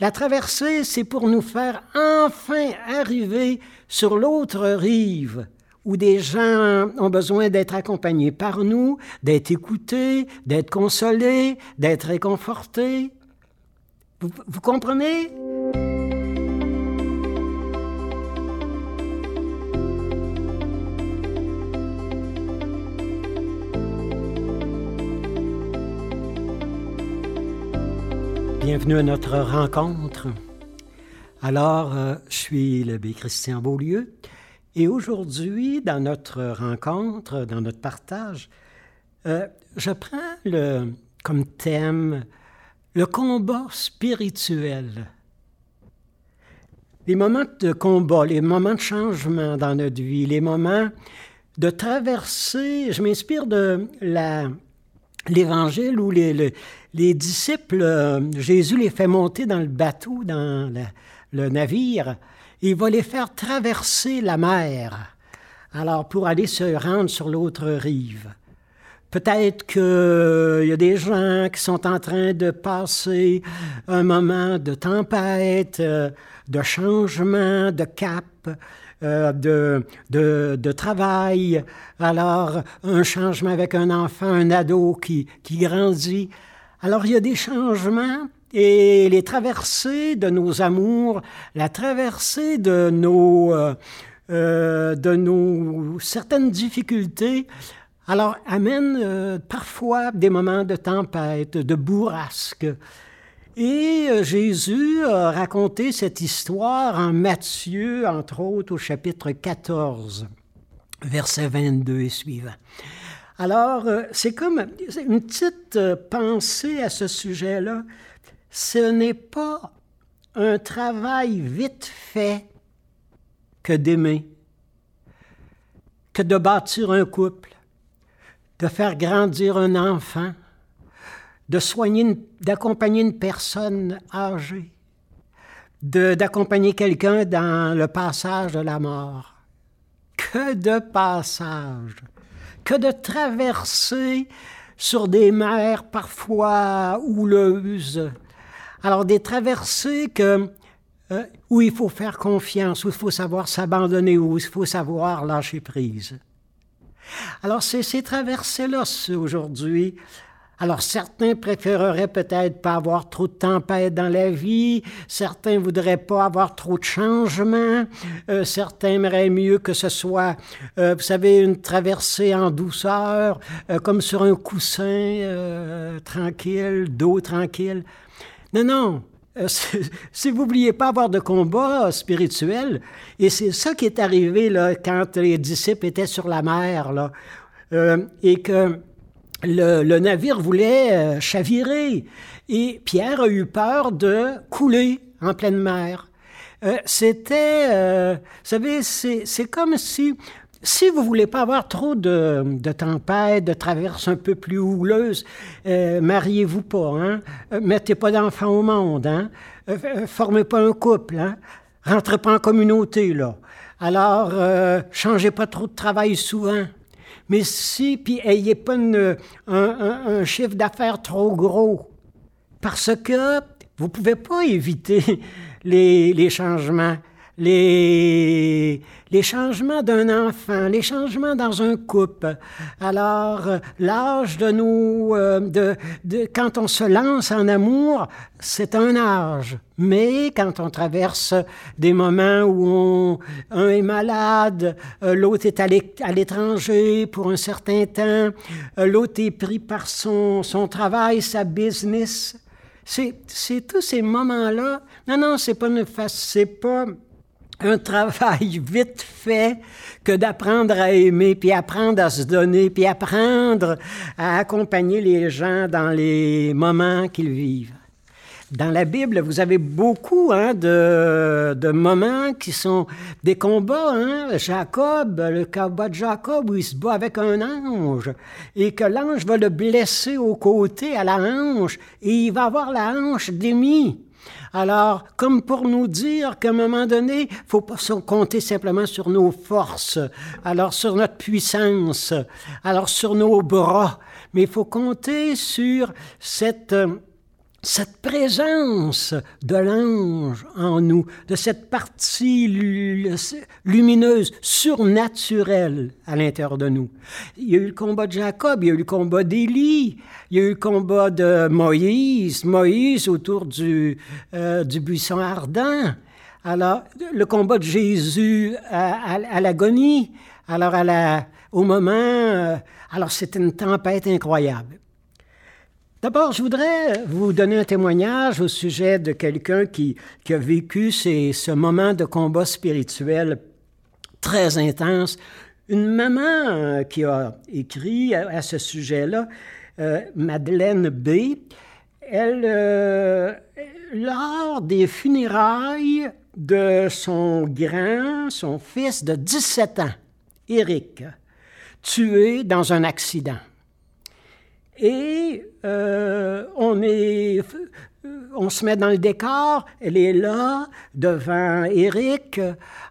La traversée, c'est pour nous faire enfin arriver sur l'autre rive, où des gens ont besoin d'être accompagnés par nous, d'être écoutés, d'être consolés, d'être réconfortés. Vous, comprenez? Bienvenue à notre rencontre. Alors, euh, je suis l'abbé Christian Beaulieu et aujourd'hui, dans notre rencontre, dans notre partage, euh, je prends comme thème le combat spirituel. Les moments de combat, les moments de changement dans notre vie, les moments de traverser, je m'inspire de l'Évangile les, les, disciples, euh, Jésus les fait monter dans le bateau, dans le navire, et il va les faire traverser la mer, alors pour aller se rendre sur l'autre rive. Peut-être qu'il y a des gens qui sont en train de passer un moment de tempête, euh, de changement, de cap, euh, de, de, de, travail. Alors, un changement avec un enfant, un ado qui, qui grandit. Alors, il y a des changements et les traversées de nos amours, la traversée de nos, euh, euh de nos certaines difficultés, alors amène euh, parfois des moments de tempête, de bourrasque. Et euh, Jésus a raconté cette histoire en Matthieu, entre autres, au chapitre 14, versets 22 et suivants. Alors, euh, c'est comme une petite euh, pensée à ce sujet-là. Ce n'est pas un travail vite fait que d'aimer, que de bâtir un couple, de faire grandir un enfant, de soigner, d'accompagner une personne âgée, d'accompagner quelqu'un dans le passage de la mort. Que de passage, que de traverser sur des mers parfois houleuses. Alors des traversées que, euh, où il faut faire confiance, où il faut savoir s'abandonner, où il faut savoir lâcher prise. Alors c'est ces traversées-là aujourd'hui alors certains préféreraient peut-être pas avoir trop de tempêtes dans la vie, certains voudraient pas avoir trop de changements, euh, certains aimeraient mieux que ce soit, euh, vous savez, une traversée en douceur, euh, comme sur un coussin tranquille, d'eau tranquille. Non, non. si vous vouliez pas avoir de combat spirituel, et c'est ça qui est arrivé là, quand les disciples étaient sur la mer, là, et que le, navire voulait euh, chavirer et Pierre a eu peur de couler en pleine mer. Euh, c'était, euh, vous savez, c'est comme si, si vous voulez pas avoir trop de, de tempêtes, de traverses un peu plus houleuses, mariez-vous pas, hein? mettez pas d'enfants au monde, hein? formez pas un couple, hein? rentrez pas en communauté, là. Alors, changez pas trop de travail souvent. Mais si, puis ayez pas un, chiffre d'affaires trop gros, parce que vous pouvez pas éviter les, les changements les, les changements d'un enfant, les changements dans un couple. Alors, l'âge de nous, euh, de, de, quand on se lance en amour, c'est un âge. Mais quand on traverse des moments où on, un est malade, euh, l'autre est à l'étranger pour un certain temps, euh, l'autre est pris par son, son travail, sa business, c'est tous ces moments-là. Non, non, c'est pas une c'est pas un travail vite fait que d'apprendre à aimer, puis apprendre à se donner, puis apprendre à accompagner les gens dans les moments qu'ils vivent. Dans la Bible, vous avez beaucoup hein, de, de, moments qui sont des combats. Hein? Jacob, le combat de Jacob, où il se bat avec un ange, et que l'ange va le blesser au côté à la hanche, et il va avoir la hanche démise. Alors, comme pour nous dire qu'à un moment donné, faut pas compter simplement sur nos forces, alors sur notre puissance, alors sur nos bras, mais il faut compter sur cette, cette présence de l'ange en nous, de cette partie lumineuse, surnaturelle à l'intérieur de nous. Il y a eu le combat de Jacob, il y a eu le combat d'Élie, il y a eu le combat de Moïse, Moïse autour du, euh, du buisson ardent. Alors, le combat de Jésus à, l'agonie, alors au moment, euh, alors c'est une tempête incroyable. D'abord, je voudrais vous donner un témoignage au sujet de quelqu'un qui, a vécu ces, ce moment de combat spirituel très intense. Une maman euh, qui a écrit à, ce sujet-là, euh, Madeleine B., elle, euh, lors des funérailles de son grand, son fils de 17 ans, Éric, tué dans un accident. Et euh, on, est, on se met dans le décor, elle est là, devant Eric,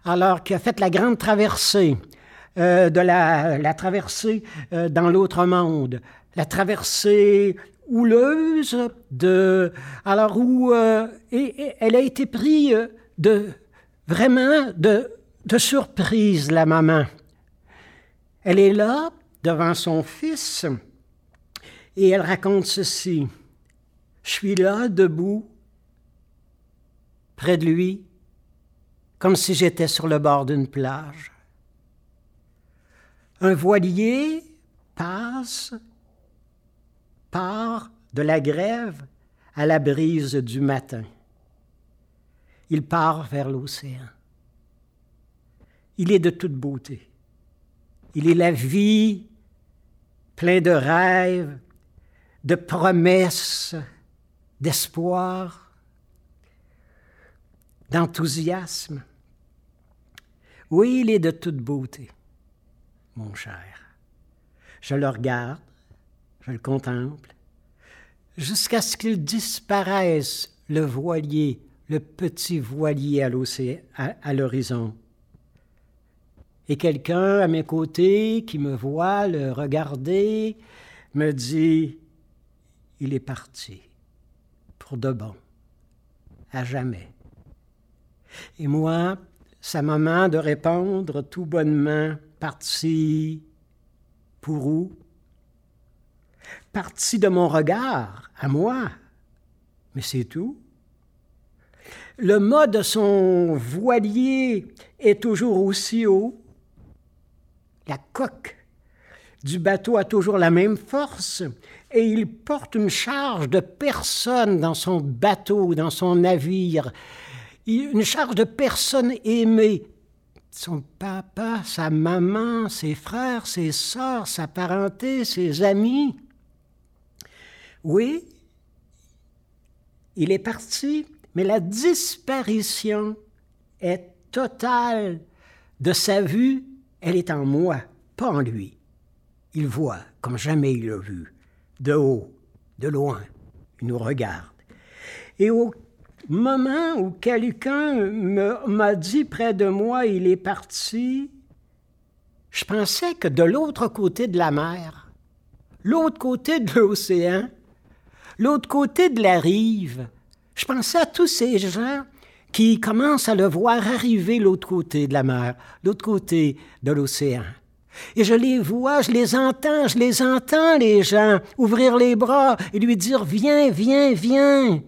alors qu'il a fait la grande traversée, euh, de la, la traversée euh, dans l'autre monde, la traversée houleuse de... Alors où et, elle a été prise de vraiment de, de surprise, la maman. Elle est là, devant son fils, et elle raconte ceci. Je suis là, debout, près de lui, comme si j'étais sur le bord d'une plage. Un voilier passe, part de la grève à la brise du matin. Il part vers l'océan. Il est de toute beauté. Il est la vie, plein de rêves, de promesses, d'espoir, d'enthousiasme. Oui, il est de toute beauté, mon cher. Je le regarde, je le contemple, jusqu'à ce qu'il disparaisse, le voilier, le petit voilier à l'horizon. Et quelqu'un à mes côtés qui me voit le regarder me dit il est parti pour de bon, à jamais. Et moi, sa maman de répondre tout bonnement, parti pour où? Parti de mon regard, à moi. Mais c'est tout. Le mât de son voilier est toujours aussi haut. La coque du bateau a toujours la même force et il porte une charge de personnes dans son bateau, dans son navire, une charge de personnes aimées. Son papa, sa maman, ses frères, ses sœurs, sa parenté, ses amis. Oui, il est parti, mais la disparition est totale de sa vue, elle est en moi, pas en lui. Il voit comme jamais il l'a vu de haut, de loin. Il nous regarde. Et au moment où quelqu'un m'a dit près de moi, il est parti, je pensais que de l'autre côté de la mer, l'autre côté de l'océan, l'autre côté de la rive, je pensais à tous ces gens qui commencent à le voir arriver l'autre côté de la mer, l'autre côté de l'océan. Et je les vois, je les entends, je les entends, les gens, ouvrir les bras et lui dire, viens, viens, viens,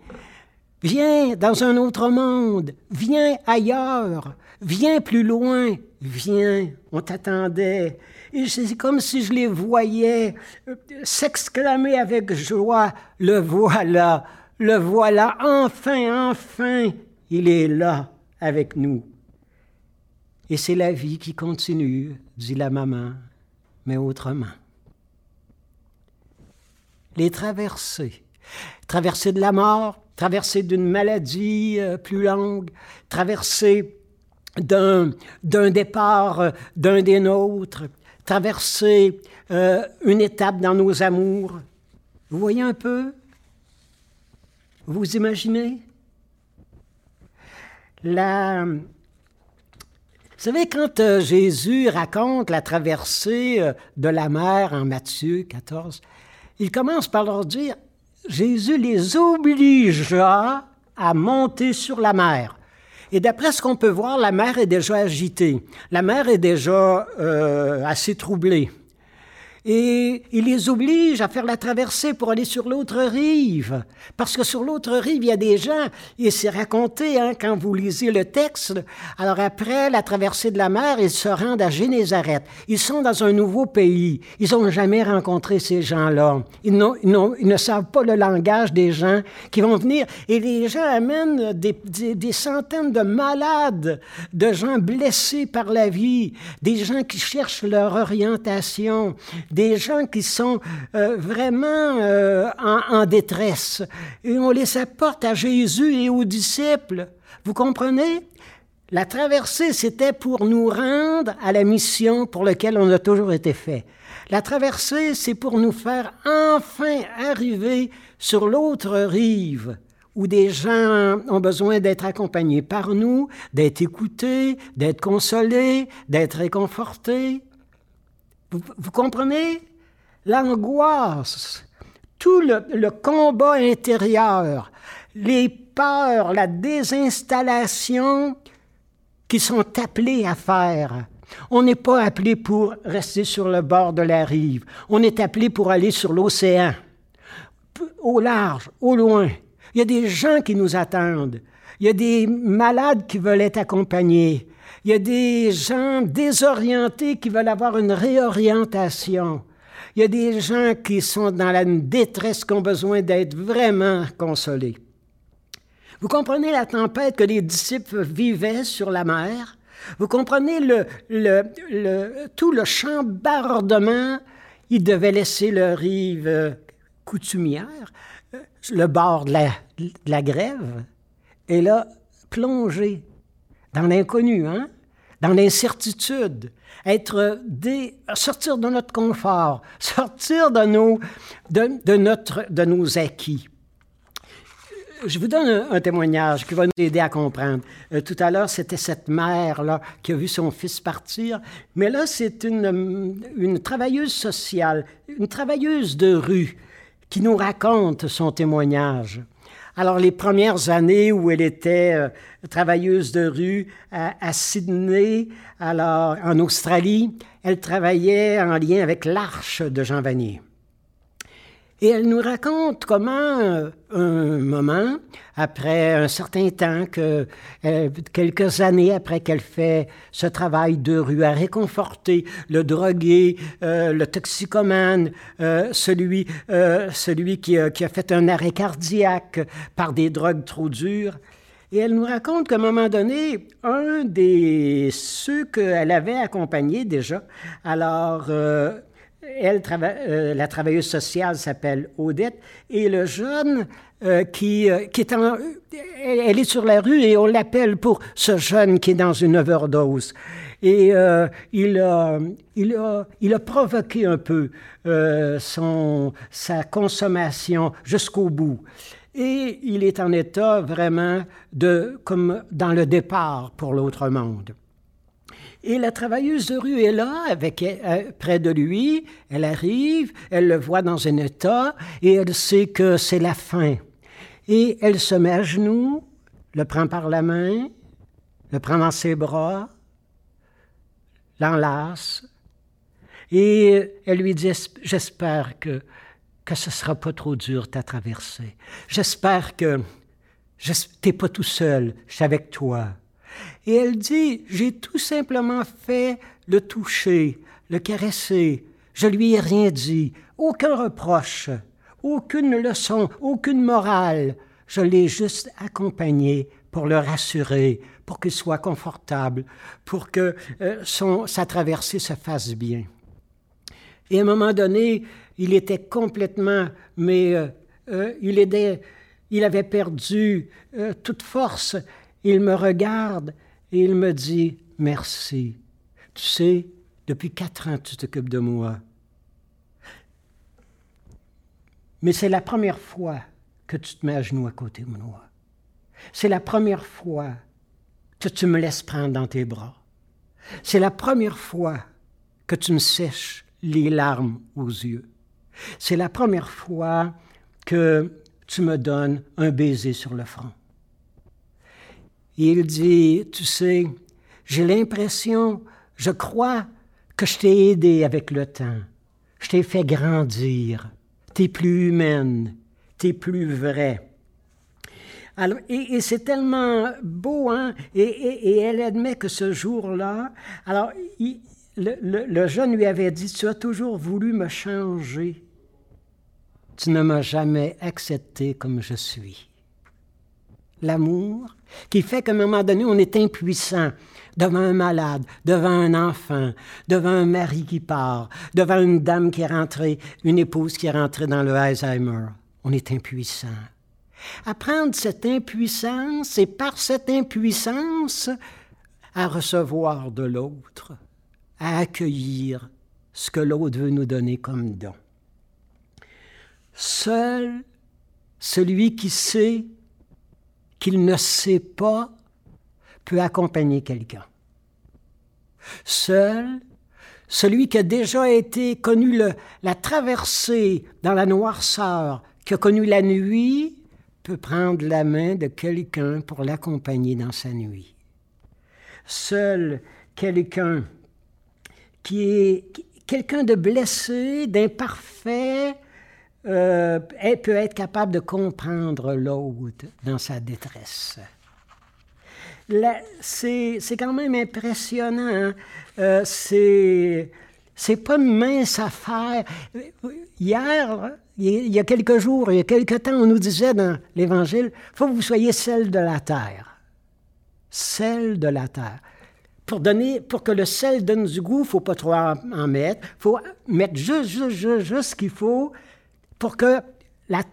viens dans un autre monde, viens ailleurs, viens plus loin, viens, on t'attendait. Et c'est comme si je les voyais euh, s'exclamer avec joie, le voilà, le voilà, enfin, enfin, il est là avec nous. Et c'est la vie qui continue, dit la maman, mais autrement. Les traversées, traversées de la mort, traversées d'une maladie euh, plus longue, traversées d'un, départ euh, d'un des nôtres, traverser euh, une étape dans nos amours. Vous voyez un peu? Vous imaginez? La, savez, quand euh, Jésus raconte la traversée euh, de la mer en Matthieu 14, il commence par leur dire, Jésus les obligea à monter sur la mer. Et d'après ce qu'on peut voir, la mer est déjà agitée. La mer est déjà euh, assez troublée. Et il les oblige à faire la traversée pour aller sur l'autre rive. Parce que sur l'autre rive, il y a des gens, et c'est raconté hein, quand vous lisez le texte. Alors après la traversée de la mer, ils se rendent à Génézareth. Ils sont dans un nouveau pays. Ils n'ont jamais rencontré ces gens-là. Ils, ne savent pas le langage des gens qui vont venir. Et les gens amènent des centaines de malades, de gens blessés par la vie, des gens qui cherchent leur orientation des gens qui sont euh, vraiment euh, en, détresse. Et on les apporte à Jésus et aux disciples. Vous comprenez? La traversée, c'était pour nous rendre à la mission pour laquelle on a toujours été fait. La traversée, c'est pour nous faire enfin arriver sur l'autre rive où des gens ont besoin d'être accompagnés par nous, d'être écoutés, d'être consolés, d'être réconfortés. Vous, comprenez? L'angoisse, tout le, combat intérieur, les peurs, la désinstallation qui sont appelés à faire. On n'est pas appelé pour rester sur le bord de la rive. On est appelé pour aller sur l'océan, au large, au loin. Il y a des gens qui nous attendent. Il y a des malades qui veulent être accompagnés. Il y a des gens désorientés qui veulent avoir une réorientation. Il y a des gens qui sont dans la détresse, qui ont besoin d'être vraiment consolés. Vous comprenez la tempête que les disciples vivaient sur la mer? Vous comprenez le, le, tout le chambardement? Ils devaient laisser leur rive euh, coutumière, euh, le bord de la, de la grève, et là, plonger dans l'inconnu, hein? dans l'incertitude, être sortir de notre confort, sortir de nos, de, notre, de nos acquis. Je vous donne un, témoignage qui va nous aider à comprendre. Euh, tout à l'heure, c'était cette mère-là qui a vu son fils partir, mais là, c'est une, une travailleuse sociale, une travailleuse de rue qui nous raconte son témoignage. Alors, les premières années où elle était euh, travailleuse de rue à, Sydney, alors en Australie, elle travaillait en lien avec l'Arche de Jean Vanier. Et elle nous raconte comment, euh, un moment, après un certain temps, euh, quelques années après qu'elle fait ce travail de rue à réconforter le drogué, euh, le toxicomane, celui, celui qui, qui, a fait un arrêt cardiaque par des drogues trop dures, et elle nous raconte qu'à un moment donné, un des ceux qu'elle avait accompagnés déjà, alors elle, euh, la travailleuse sociale s'appelle Odette, et le jeune euh, qui, euh, qui est en, elle, est sur la rue et on l'appelle pour ce jeune qui est dans une overdose. Et il, a, il, a, il a provoqué un peu son, sa consommation jusqu'au bout. Et il est en état vraiment de, comme dans le départ pour l'autre monde. Et la travailleuse de rue est là, avec, euh, près de lui. Elle arrive, elle le voit dans un état et elle sait que c'est la fin. Et elle se met à genoux, le prend par la main, le prend dans ses bras, l'enlace. Et elle lui dit, j'espère que, que ce ne sera pas trop dur ta traversée. J'espère que tu n'es pas tout seul, je suis avec toi. Et elle dit, j'ai tout simplement fait le toucher, le caresser. Je lui ai rien dit, aucun reproche, aucune leçon, aucune morale. Je l'ai juste accompagné pour le rassurer, pour qu'il soit confortable, pour que euh, sa traversée se fasse bien. Et à un moment donné, il était complètement, mais euh, euh, il, il avait perdu toute force. Il me regarde et il me dit Merci. Tu sais, depuis quatre ans, tu t'occupes de moi. Mais c'est la première fois que tu te mets à genoux à côté de moi. C'est la première fois que tu me laisses prendre dans tes bras. C'est la première fois que tu me sèches les larmes aux yeux. C'est la première fois que tu me donnes un baiser sur le front. Il dit, tu sais, j'ai l'impression, je crois que je t'ai aidé avec le temps. Je t'ai fait grandir. T'es plus humaine. T'es plus vraie. Alors, et, c'est tellement beau, hein? Et, elle admet que ce jour-là, alors, le, jeune lui avait dit, tu as toujours voulu me changer. Tu ne m'as jamais accepté comme je suis. L'amour qui fait qu'à un moment donné, on est impuissant devant un malade, devant un enfant, devant un mari qui part, devant une dame qui est rentrée, une épouse qui est rentrée dans le Alzheimer. On est impuissant. Apprendre cette impuissance et par cette impuissance à recevoir de l'autre, à accueillir ce que l'autre veut nous donner comme don. Seul celui qui sait qu'il ne sait pas peut accompagner quelqu'un. Seul celui qui a déjà été connu la traversée dans la noirceur, qui a connu la nuit, peut prendre la main de quelqu'un pour l'accompagner dans sa nuit. Seul quelqu'un qui est quelqu'un de blessé, d'imparfait, euh, peut être capable de comprendre l'autre dans sa détresse. C'est quand même impressionnant. Hein. Euh, c'est pas une mince affaire. Hier, il y a quelques jours, il y a quelques temps, on nous disait dans l'Évangile, il faut que vous soyez celle de la terre. Celle de la terre. Pour, donner, pour que le sel donne du goût, il ne faut pas trop en mettre. Il faut mettre juste, juste, juste, juste ce qu'il faut pour que la,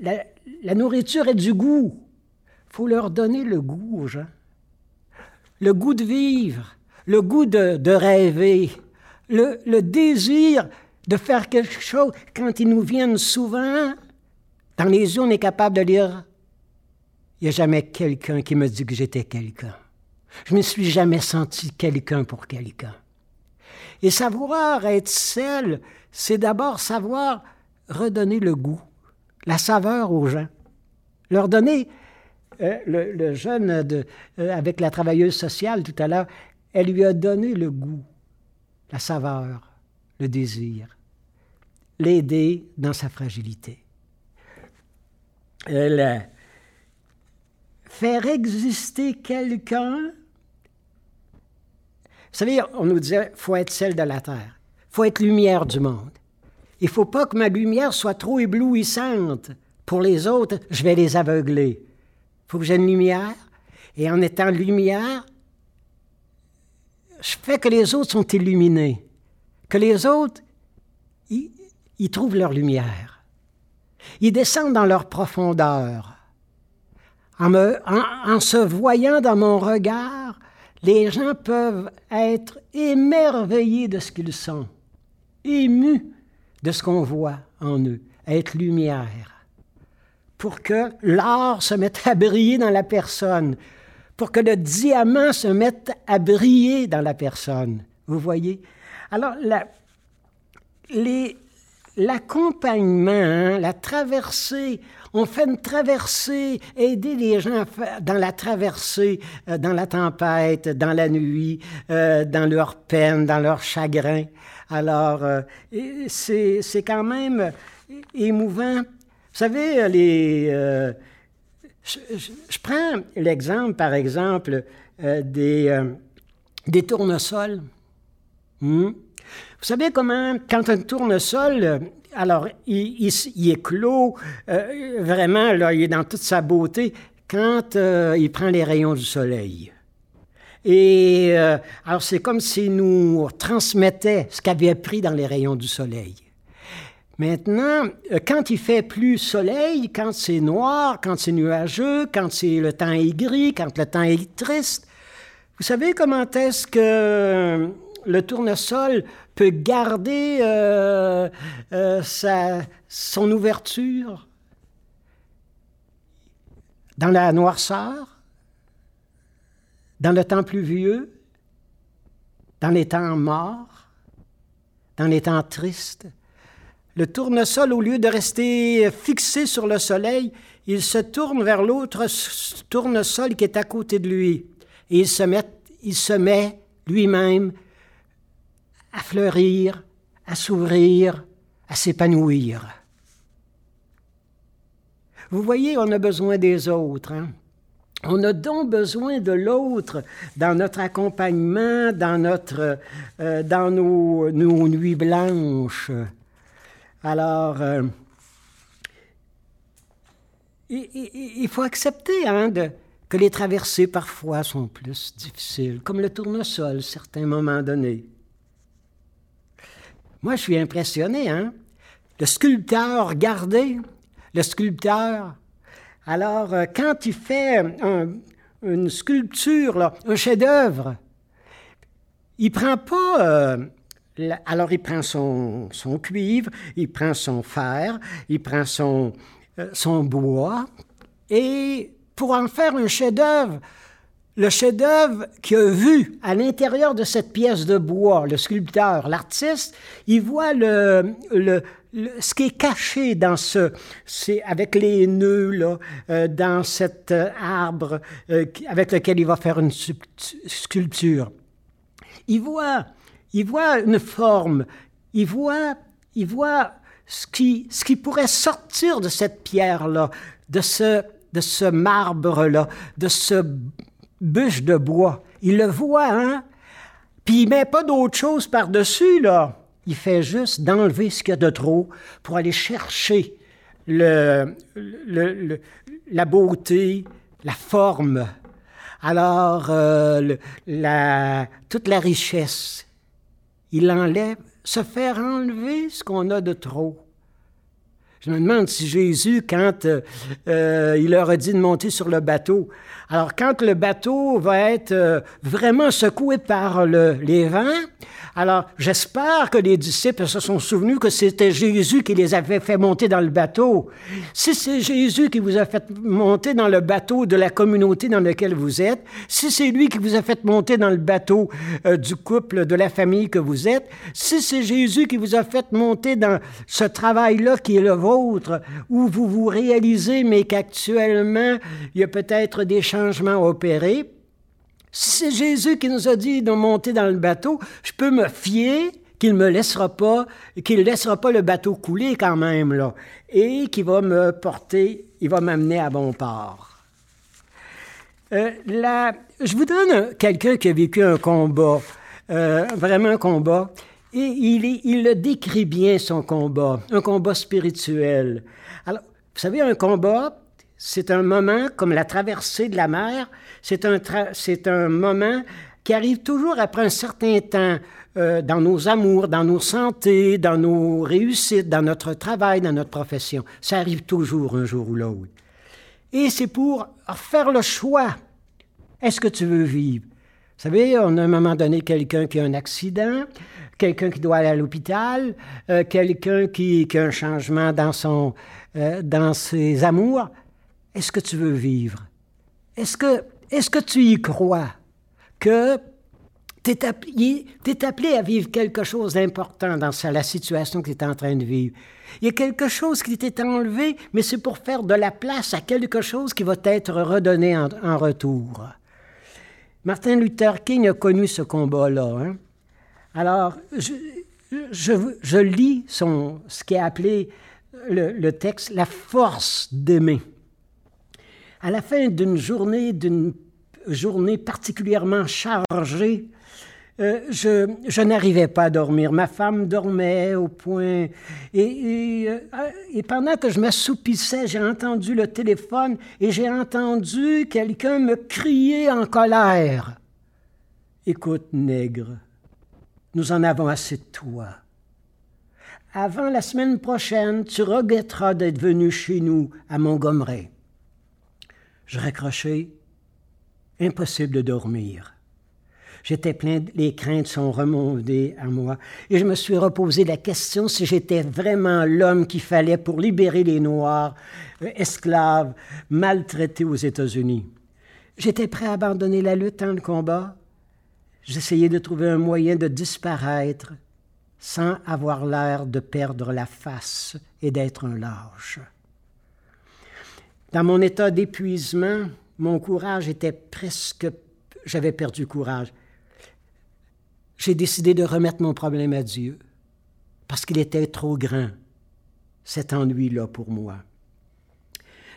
la, nourriture ait du goût. Il faut leur donner le goût aux gens. Le goût de vivre, le goût de, de rêver, le, le désir de faire quelque chose, quand ils nous viennent souvent, dans les yeux, on est capable de lire Il n'y a jamais quelqu'un qui me dit que j'étais quelqu'un. Je ne me suis jamais senti quelqu'un pour quelqu'un. Et savoir être seul, c'est d'abord savoir redonner le goût, la saveur aux gens. Leur donner, euh, le, jeune de, euh, avec la travailleuse sociale tout à l'heure, elle lui a donné le goût, la saveur, le désir l'aider dans sa fragilité. faire exister quelqu'un. Vous savez, on nous disait, faut être celle de la terre, faut être lumière du monde. Il faut pas que ma lumière soit trop éblouissante. Pour les autres, je vais les aveugler. Il faut que j'ai une lumière. Et en étant lumière, je fais que les autres sont illuminés. Que les autres, ils trouvent leur lumière. Ils descendent dans leur profondeur. En, me, en, se voyant dans mon regard, les gens peuvent être émerveillés de ce qu'ils sont, émus de ce qu'on voit en eux, être lumière, pour que l'or se mette à briller dans la personne, pour que le diamant se mette à briller dans la personne. Vous voyez? Alors, la, l'accompagnement, hein, la traversée, on fait une traversée, aider les gens dans la traversée, euh, dans la tempête, dans la nuit, euh, dans leur peine, dans leur chagrin. Alors, euh, c'est, quand même émouvant. Vous savez, les, je, prends l'exemple, par exemple, des, des tournesols. Hmm? Vous savez comment, quand un tournesol, alors il, est clos, euh, vraiment, là, il est dans toute sa beauté, quand euh, il prend les rayons du soleil. Et euh, alors c'est comme s'il nous transmettait ce qu'il avait pris dans les rayons du soleil. Maintenant, quand il fait plus soleil, quand c'est noir, quand c'est nuageux, quand c'est le temps est gris, quand le temps est triste, vous savez comment est-ce que le tournesol peut garder euh, euh, sa, son ouverture? Dans la noirceur, dans le temps pluvieux, dans les temps morts, dans les temps tristes. Le tournesol, au lieu de rester fixé sur le soleil, il se tourne vers l'autre tournesol qui est à côté de lui. Et il se met, met lui-même à fleurir, à s'ouvrir, à s'épanouir. Vous voyez, on a besoin des autres. Hein? On a donc besoin de l'autre dans notre accompagnement, dans, notre, euh, dans nos, nuits blanches. Alors, euh, il, faut accepter hein, que les traversées parfois sont plus difficiles, comme le tournesol, certains moments donnés. Moi, je suis impressionné. Hein? Le sculpteur, regardez, le sculpteur, alors, euh, quand il fait une sculpture, un chef-d'œuvre, il prend pas. Euh, alors, il prend son, cuivre, il prend son fer, il prend son, euh, son bois, et pour en faire un chef-d'œuvre, le chef-d'œuvre qu'il a vu à l'intérieur de cette pièce de bois, le sculpteur, l'artiste, il voit le, ce qui est caché dans ce, c'est avec les nœuds là, euh, dans cet euh, arbre euh, avec lequel il va faire une sculpture. Il voit, il voit une forme, il voit, il voit ce qui, ce qui pourrait sortir de cette pierre là, de ce, de ce marbre là, de ce bûche de bois. Il le voit, hein? Puis il met pas d'autre chose par dessus là il fait juste d'enlever ce qu'il y a de trop pour aller chercher la beauté, la forme. Alors, euh, toute la richesse, il enlève, se faire enlever ce qu'on a de trop. Je me demande si Jésus, quand euh, euh, il leur a dit de monter sur le bateau, alors quand le bateau va être vraiment secoué par les vents, alors, j'espère que les disciples se sont souvenus que c'était Jésus qui les avait fait monter dans le bateau. Si c'est Jésus qui vous a fait monter dans le bateau de la communauté dans laquelle vous êtes, si c'est lui qui vous a fait monter dans le bateau euh, du couple, de la famille que vous êtes, si c'est Jésus qui vous a fait monter dans ce travail-là qui est le vôtre, où vous vous réalisez, mais qu'actuellement, il y a peut-être des changements opérés, si c'est Jésus qui nous a dit de monter dans le bateau, je peux me fier qu'il ne me laissera pas, qu'il laissera pas le bateau couler quand même, là, et qu'il va me porter, il va m'amener à bon port. Euh, je vous donne quelqu'un qui a vécu un combat, euh, vraiment un combat, et il, le décrit bien, son combat, un combat spirituel. Alors, vous savez, un combat, c'est un moment comme la traversée de la mer, c'est un, c'est un moment qui arrive toujours après un certain temps euh, dans nos amours, dans nos santé, dans nos réussites, dans notre travail, dans notre profession. Ça arrive toujours un jour ou l'autre. Et c'est pour faire le choix. Est-ce que tu veux vivre? Vous savez, on a à un moment donné quelqu'un qui a un accident, quelqu'un qui doit aller à l'hôpital, euh, quelqu'un qui, a un changement dans, son, euh, dans ses amours. Est-ce que tu veux vivre? Est-ce que, est que tu y crois que tu es, appelé à vivre quelque chose d'important dans la situation que tu es en train de vivre? Il y a quelque chose qui t'est enlevé, mais c'est pour faire de la place à quelque chose qui va t'être redonné en, retour. Martin Luther King a connu ce combat-là. Hein. Alors, je, lis ce qui est appelé le texte La force d'aimer à la fin d'une journée, d'une journée particulièrement chargée, euh, je, n'arrivais pas à dormir. Ma femme dormait au point. Et, et, euh, et pendant que je m'assoupissais, j'ai entendu le téléphone et j'ai entendu quelqu'un me crier en colère. Écoute, nègre, nous en avons assez de toi. Avant la semaine prochaine, tu regretteras d'être venu chez nous à Montgomery. Je raccrochais. Impossible de dormir. J'étais plein, les craintes sont remontées à moi, et je me suis reposé la question si j'étais vraiment l'homme qu'il fallait pour libérer les Noirs, euh, esclaves, maltraités aux États-Unis. J'étais prêt à abandonner la lutte dans le combat. J'essayais de trouver un moyen de disparaître, sans avoir l'air de perdre la face et d'être un lâche. Dans mon état d'épuisement, mon courage était presque... J'avais perdu courage. J'ai décidé de remettre mon problème à Dieu parce qu'il était trop grand, cet ennui-là pour moi.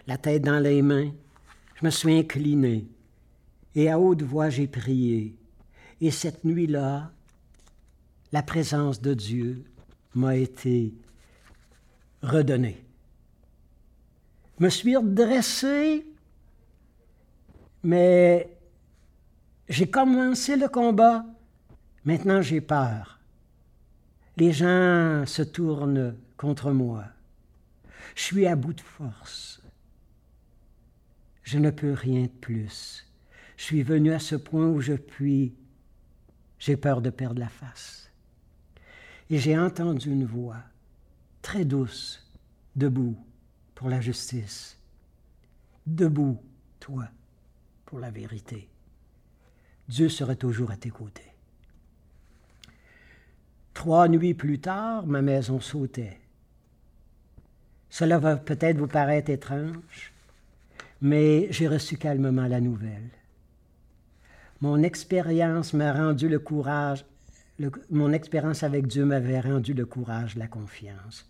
La tête dans les mains, je me suis incliné et à haute voix j'ai prié. Et cette nuit-là, la présence de Dieu m'a été redonnée. Je me suis redressé, mais j'ai commencé le combat. Maintenant, j'ai peur. Les gens se tournent contre moi. Je suis à bout de force. Je ne peux rien de plus. Je suis venu à ce point où je puis. J'ai peur de perdre la face. Et j'ai entendu une voix très douce, debout pour la justice. Debout, toi, pour la vérité. Dieu serait toujours à tes côtés. Trois nuits plus tard, ma maison sautait. Cela va peut-être vous paraître étrange, mais j'ai reçu calmement la nouvelle. Mon expérience m'a rendu le courage, mon expérience avec Dieu m'avait rendu le courage, la confiance.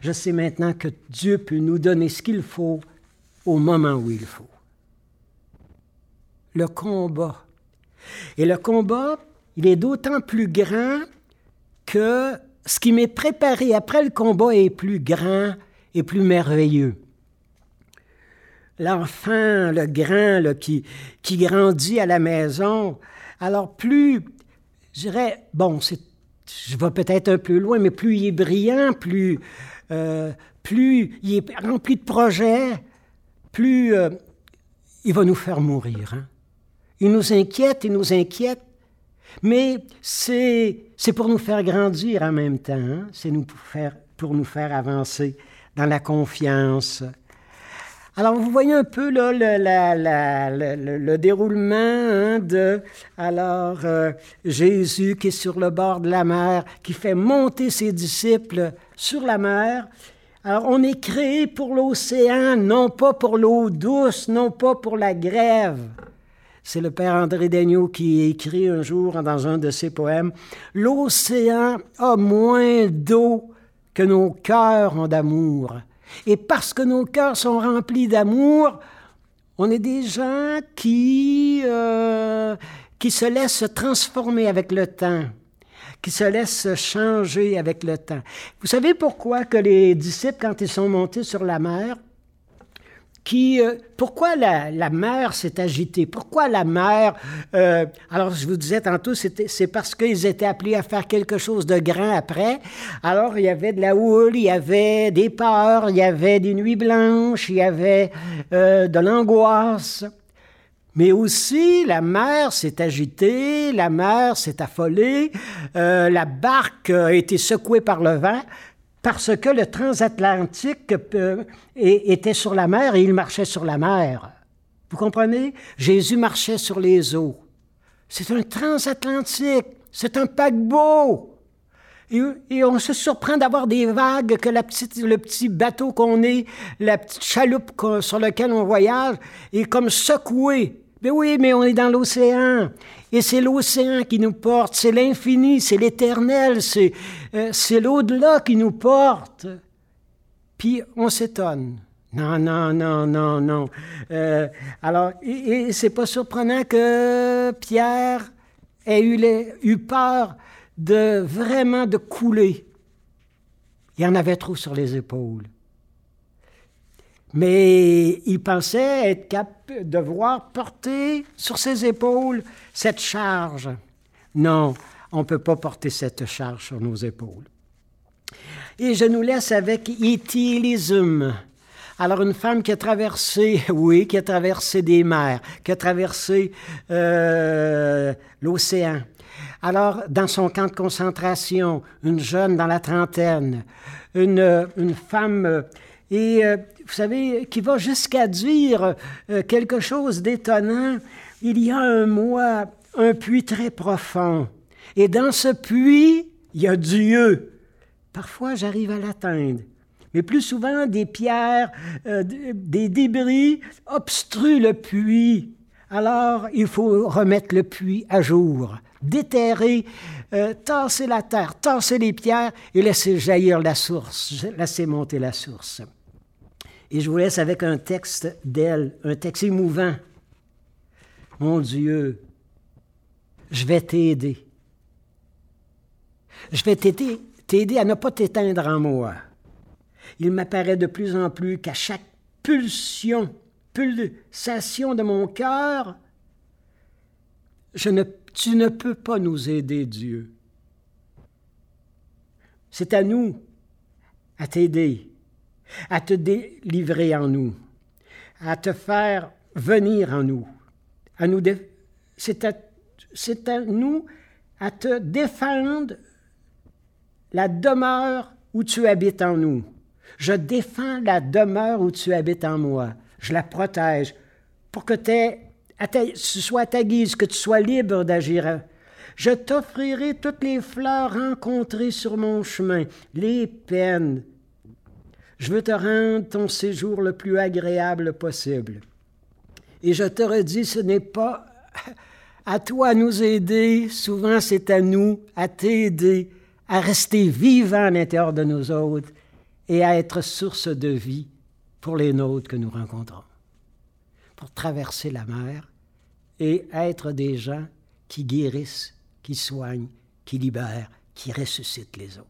Je sais maintenant que Dieu peut nous donner ce qu'il faut au moment où il faut. Le combat. Et le combat, il est d'autant plus grand que ce qui m'est préparé après le combat est plus grand et plus merveilleux. L'enfant, le grand qui, qui grandit à la maison, alors plus, je dirais, bon, je vais peut-être un peu loin, mais plus il est brillant, plus, euh, plus il est rempli de projets, plus euh, il va nous faire mourir. Hein. Il nous inquiète, il nous inquiète, mais c'est, c'est pour nous faire grandir en même temps, hein. c'est nous pour, faire, pour nous faire avancer dans la confiance. Alors, vous voyez un peu le, déroulement hein, de alors euh, Jésus qui est sur le bord de la mer, qui fait monter ses disciples sur la mer. Alors, on est créé pour l'océan, non pas pour l'eau douce, non pas pour la grève. C'est le père André Daigneault qui écrit un jour dans un de ses poèmes L'océan a moins d'eau que nos cœurs ont d'amour. Et parce que nos cœurs sont remplis d'amour, on est des gens qui, euh, qui se laissent transformer avec le temps, qui se laissent changer avec le temps. Vous savez pourquoi que les disciples, quand ils sont montés sur la mer, euh, pourquoi la, mer s'est agitée? Pourquoi la mer... Euh, alors, je vous disais tantôt, c'est parce qu'ils étaient appelés à faire quelque chose de grand après. Alors, il y avait de la houle, il y avait des peurs, il y avait des nuits blanches, il y avait euh, de l'angoisse. Mais aussi, la mer s'est agitée, la mer s'est affolée, la barque a été secouée par le vent parce que le transatlantique euh, était sur la mer et il marchait sur la mer. Vous comprenez? Jésus marchait sur les eaux. C'est un transatlantique, c'est un paquebot. Et, on se surprend d'avoir des vagues, que le petit bateau qu'on est, la petite chaloupe sur laquelle on voyage, est comme secoué. Mais oui, mais on est dans l'océan. Et c'est l'océan qui nous porte, c'est l'infini, c'est l'éternel, c'est euh, l'au-delà qui nous porte. Puis on s'étonne. Non, non, non, non, non. Euh, alors, et, c'est pas surprenant que Pierre ait eu, eu peur de vraiment de couler. Il en avait trop sur les épaules. Mais il pensait être capable de devoir porter sur ses épaules cette charge. Non, on ne peut pas porter cette charge sur nos épaules. Et je nous laisse avec éthylisme. Alors, une femme qui a traversé, oui, qui a traversé des mers, qui a traversé euh, l'océan. Alors, dans son camp de concentration, une jeune dans la trentaine, une, une femme et euh, vous savez, qui va jusqu'à dire euh, quelque chose d'étonnant. Il y a un moi, un puits très profond. Et dans ce puits, il y a Dieu. Parfois, j'arrive à l'atteindre. Mais plus souvent, des pierres, euh, des débris obstruent le puits. Alors, il faut remettre le puits à jour, déterrer, euh, tasser la terre, tasser les pierres et laisser jaillir la source, laisser monter la source. Et je vous laisse avec un texte d'elle, un texte émouvant. Mon Dieu, je vais t'aider. Je vais t'aider, t'aider à ne pas t'éteindre en moi. Il m'apparaît de plus en plus qu'à chaque pulsion, pulsation de mon cœur, tu ne peux pas nous aider, Dieu. C'est à nous à t'aider, à te délivrer en nous, à te faire venir en nous. À nous c'est, à, à nous à te défendre la demeure où tu habites en nous. Je défends la demeure où tu habites en moi. Je la protège pour que ce soit à ta guise, que tu sois libre d'agir. Je t'offrirai toutes les fleurs rencontrées sur mon chemin, les peines. Je veux te rendre ton séjour le plus agréable possible. Et je te redis, ce n'est pas à toi à nous aider, souvent c'est à nous à t'aider à rester vivant à l'intérieur de nous autres et à être source de vie pour les nôtres que nous rencontrons, pour traverser la mer et être des gens qui guérissent, qui soignent, qui libèrent, qui ressuscitent les autres.